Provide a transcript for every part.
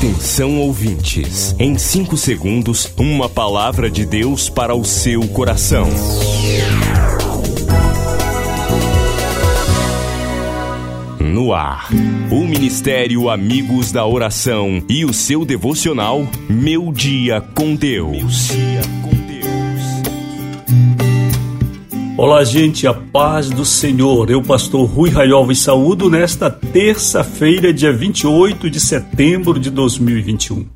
Atenção ouvintes, em 5 segundos, uma palavra de Deus para o seu coração. No ar, o Ministério Amigos da Oração e o seu devocional Meu Dia com Deus. Olá, gente, a paz do Senhor. Eu, pastor Rui Raiova, e saúdo nesta terça-feira, dia 28 de setembro de 2021.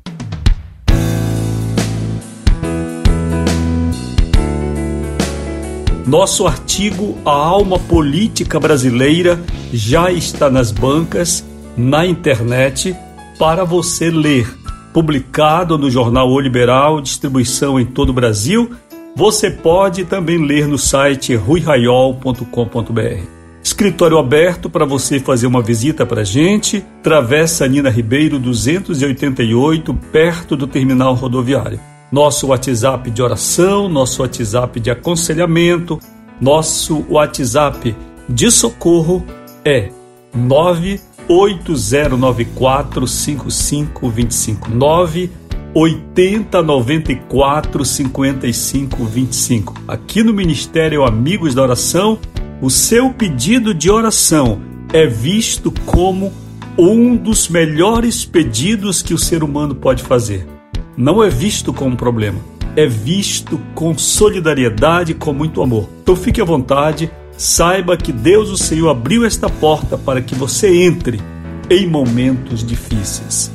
Nosso artigo A Alma Política Brasileira já está nas bancas, na internet, para você ler. Publicado no jornal O Liberal, distribuição em todo o Brasil você pode também ler no site ruiraiol.com.br. Escritório aberto para você fazer uma visita para a gente. Travessa Nina Ribeiro 288, perto do terminal rodoviário. Nosso WhatsApp de oração, nosso WhatsApp de aconselhamento, nosso WhatsApp de socorro é 98094 5525 80 94 55 25. Aqui no Ministério Amigos da Oração, o seu pedido de oração é visto como um dos melhores pedidos que o ser humano pode fazer. Não é visto como problema, é visto com solidariedade, com muito amor. Então fique à vontade, saiba que Deus, o Senhor, abriu esta porta para que você entre em momentos difíceis.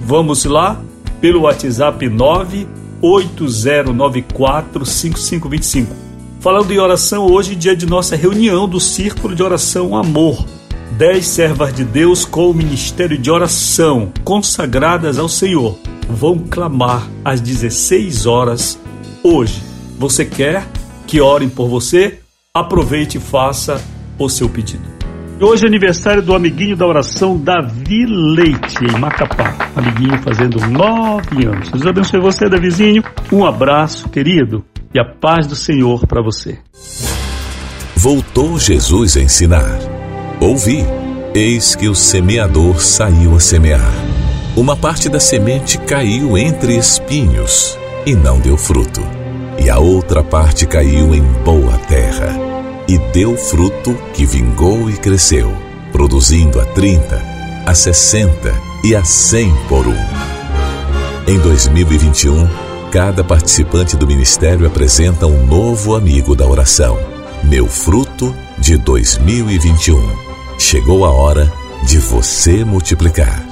Vamos lá? Pelo WhatsApp 980945525. Falando em oração, hoje dia de nossa reunião do Círculo de Oração Amor. Dez servas de Deus com o ministério de oração, consagradas ao Senhor, vão clamar às 16 horas hoje. Você quer que orem por você? Aproveite e faça o seu pedido. Hoje é aniversário do amiguinho da oração Davi Leite, em Macapá. Amiguinho fazendo nove anos. Deus abençoe você, Davizinho. Um abraço, querido, e a paz do Senhor para você. Voltou Jesus a ensinar. Ouvi, eis que o semeador saiu a semear. Uma parte da semente caiu entre espinhos e não deu fruto. E a outra parte caiu em boa terra e deu fruto que vingou e cresceu, produzindo a 30, a 60 e a 100 por um. Em 2021, cada participante do ministério apresenta um novo amigo da oração. Meu fruto de 2021. Chegou a hora de você multiplicar.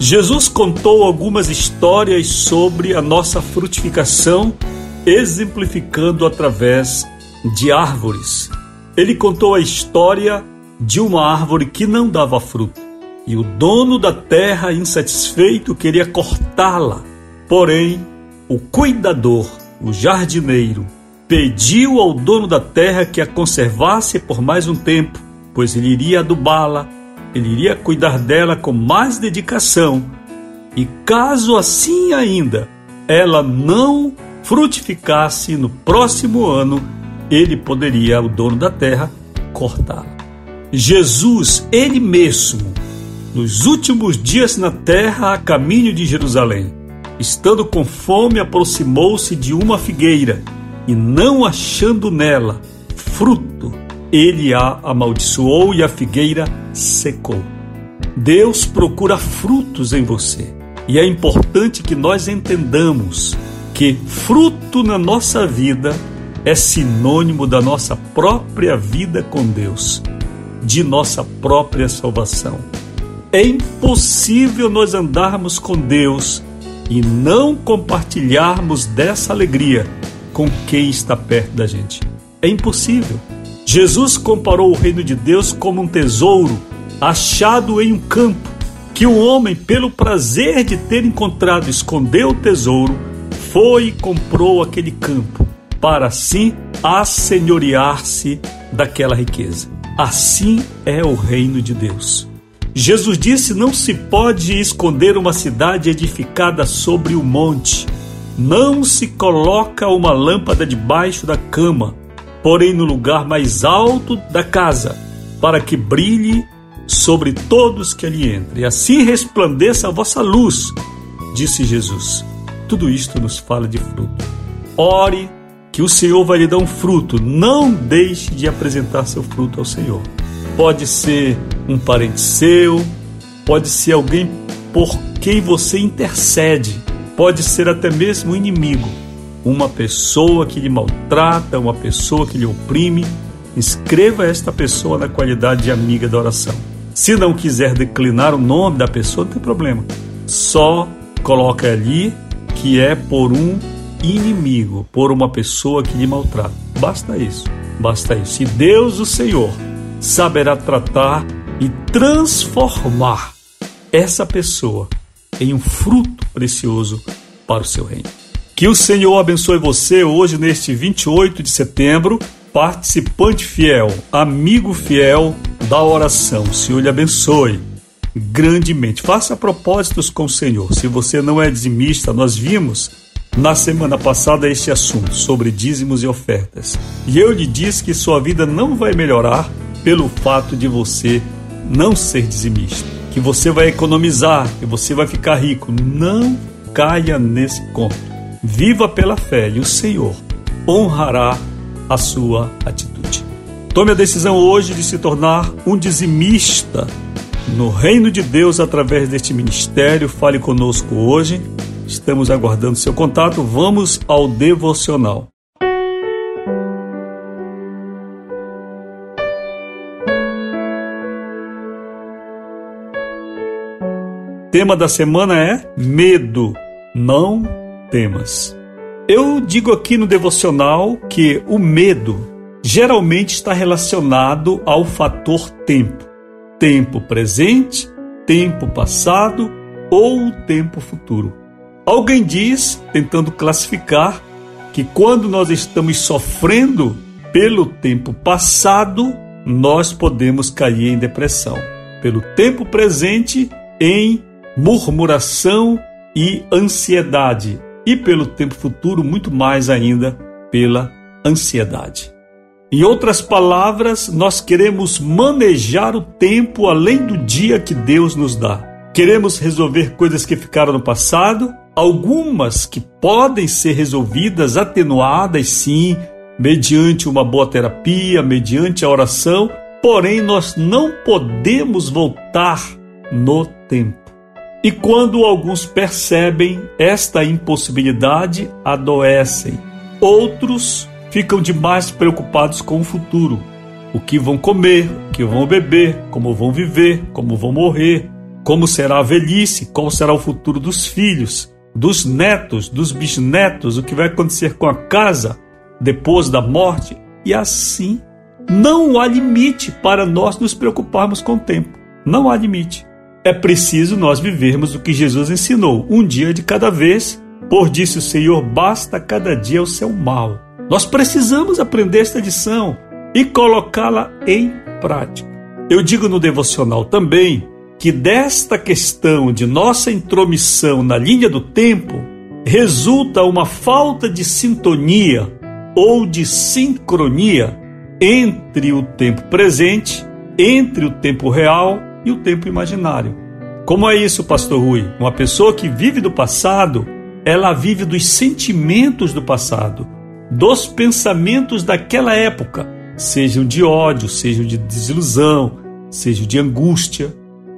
Jesus contou algumas histórias sobre a nossa frutificação, exemplificando através de árvores. Ele contou a história de uma árvore que não dava fruto, e o dono da terra, insatisfeito, queria cortá-la. Porém, o cuidador, o jardineiro, pediu ao dono da terra que a conservasse por mais um tempo, pois ele iria adubá-la, ele iria cuidar dela com mais dedicação. E caso assim ainda ela não frutificasse no próximo ano, ele poderia, o dono da terra, cortá-la. Jesus, ele mesmo, nos últimos dias na terra a caminho de Jerusalém, estando com fome, aproximou-se de uma figueira e, não achando nela fruto, ele a amaldiçoou e a figueira secou. Deus procura frutos em você e é importante que nós entendamos que fruto na nossa vida é sinônimo da nossa própria vida com Deus, de nossa própria salvação. É impossível nós andarmos com Deus e não compartilharmos dessa alegria com quem está perto da gente. É impossível. Jesus comparou o reino de Deus como um tesouro achado em um campo, que o homem, pelo prazer de ter encontrado, escondeu o tesouro, foi e comprou aquele campo, para assim assenhorear-se daquela riqueza. Assim é o reino de Deus. Jesus disse: Não se pode esconder uma cidade edificada sobre o monte. Não se coloca uma lâmpada debaixo da cama porém no lugar mais alto da casa, para que brilhe sobre todos que ali entrem. Assim resplandeça a vossa luz, disse Jesus. Tudo isto nos fala de fruto. Ore que o Senhor vai lhe dar um fruto. Não deixe de apresentar seu fruto ao Senhor. Pode ser um parente seu, pode ser alguém por quem você intercede, pode ser até mesmo um inimigo, uma pessoa que lhe maltrata, uma pessoa que lhe oprime. Escreva esta pessoa na qualidade de amiga da oração. Se não quiser declinar o nome da pessoa, não tem problema. Só coloca ali que é por um inimigo, por uma pessoa que lhe maltrata. Basta isso, basta isso. E Deus, o Senhor, saberá tratar e transformar essa pessoa em um fruto precioso para o seu reino. Que o Senhor abençoe você hoje, neste 28 de setembro, participante fiel, amigo fiel da oração. O Senhor lhe abençoe grandemente. Faça propósitos com o Senhor. Se você não é dizimista, nós vimos na semana passada este assunto sobre dízimos e ofertas. E eu lhe disse que sua vida não vai melhorar pelo fato de você não ser dizimista, que você vai economizar, que você vai ficar rico. Não caia nesse conto. Viva pela fé e o Senhor honrará a sua atitude. Tome a decisão hoje de se tornar um dizimista no reino de Deus através deste ministério. Fale conosco hoje Estamos aguardando seu contato. Vamos ao devocional. Tema da semana é medo. Não temas. Eu digo aqui no devocional que o medo geralmente está relacionado ao fator tempo. Tempo presente, tempo passado ou tempo futuro. Alguém diz, tentando classificar, que quando nós estamos sofrendo pelo tempo passado, nós podemos cair em depressão. Pelo tempo presente, em murmuração e ansiedade. E pelo tempo futuro, muito mais ainda, pela ansiedade. Em outras palavras, nós queremos manejar o tempo além do dia que Deus nos dá. Queremos resolver coisas que ficaram no passado algumas que podem ser resolvidas, atenuadas sim, mediante uma boa terapia, mediante a oração, porém nós não podemos voltar no tempo. E quando alguns percebem esta impossibilidade, adoecem. Outros ficam demais preocupados com o futuro. O que vão comer, o que vão beber, como vão viver, como vão morrer, como será a velhice, qual será o futuro dos filhos dos netos, dos bisnetos, o que vai acontecer com a casa depois da morte, e assim não há limite para nós nos preocuparmos com o tempo. Não há limite. É preciso nós vivermos o que Jesus ensinou, um dia de cada vez, por disse o Senhor, basta cada dia o seu mal. Nós precisamos aprender esta lição e colocá-la em prática. Eu digo no devocional também que desta questão de nossa intromissão na linha do tempo resulta uma falta de sintonia ou de sincronia entre o tempo presente, entre o tempo real e o tempo imaginário. Como é isso, pastor Rui? Uma pessoa que vive do passado, ela vive dos sentimentos do passado, dos pensamentos daquela época, sejam de ódio, sejam de desilusão, sejam de angústia.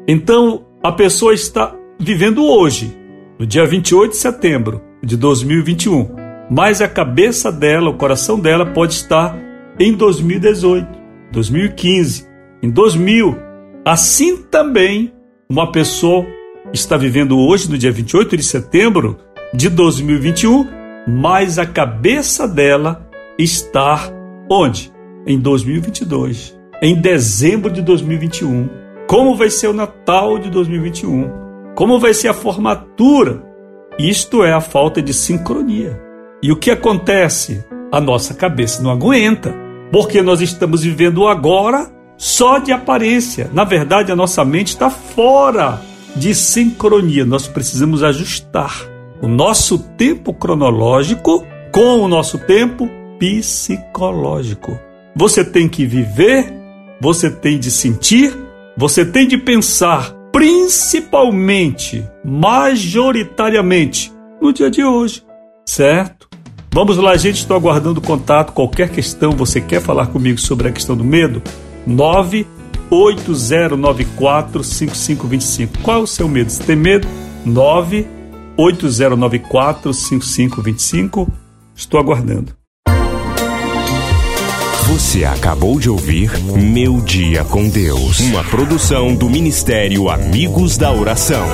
Então, a pessoa está vivendo hoje, no dia 28 de setembro de 2021, mas a cabeça dela, o coração dela pode estar em 2018, 2015, em 2000. Assim também, uma pessoa está vivendo hoje, no dia 28 de setembro de 2021, mas a cabeça dela está onde? Em 2022, em dezembro de 2021 como vai ser o Natal de 2021, como vai ser a formatura. Isto é a falta de sincronia. E o que acontece? A nossa cabeça não aguenta, porque nós estamos vivendo agora só de aparência. Na verdade, a nossa mente está fora de sincronia. Nós precisamos ajustar o nosso tempo cronológico com o nosso tempo psicológico. Você tem que viver, você tem de sentir, você tem de pensar, principalmente, majoritariamente, no dia de hoje, certo? Vamos lá, gente, estou aguardando contato. Qualquer questão, você quer falar comigo sobre a questão do medo? 980945525. Qual é o seu medo? Você tem medo? 980945525. Estou aguardando. Você acabou de ouvir Meu Dia com Deus, uma produção do Ministério Amigos da Oração.